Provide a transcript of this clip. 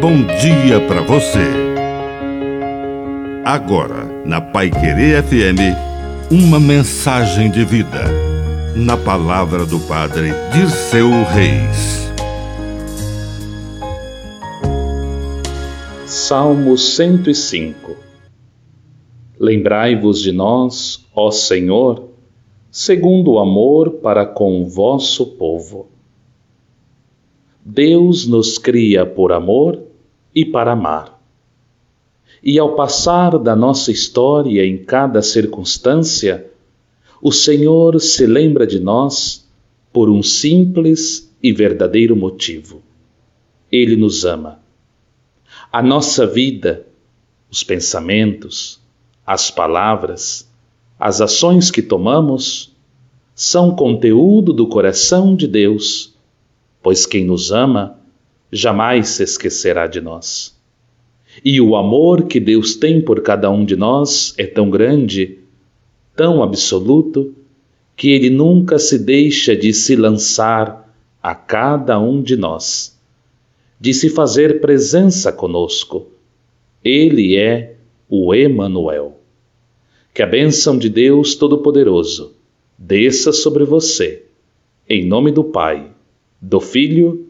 bom dia para você. Agora, na Pai Querer FM, uma mensagem de vida. Na palavra do Padre Dirceu Reis. Salmo 105 Lembrai-vos de nós, ó Senhor, segundo o amor para com o vosso povo. Deus nos cria por amor e para amar. E ao passar da nossa história em cada circunstância, o Senhor se lembra de nós por um simples e verdadeiro motivo. Ele nos ama. A nossa vida, os pensamentos, as palavras, as ações que tomamos, são conteúdo do coração de Deus pois quem nos ama jamais se esquecerá de nós. E o amor que Deus tem por cada um de nós é tão grande, tão absoluto, que ele nunca se deixa de se lançar a cada um de nós, de se fazer presença conosco. Ele é o Emanuel. Que a bênção de Deus Todo-Poderoso desça sobre você, em nome do Pai do Filho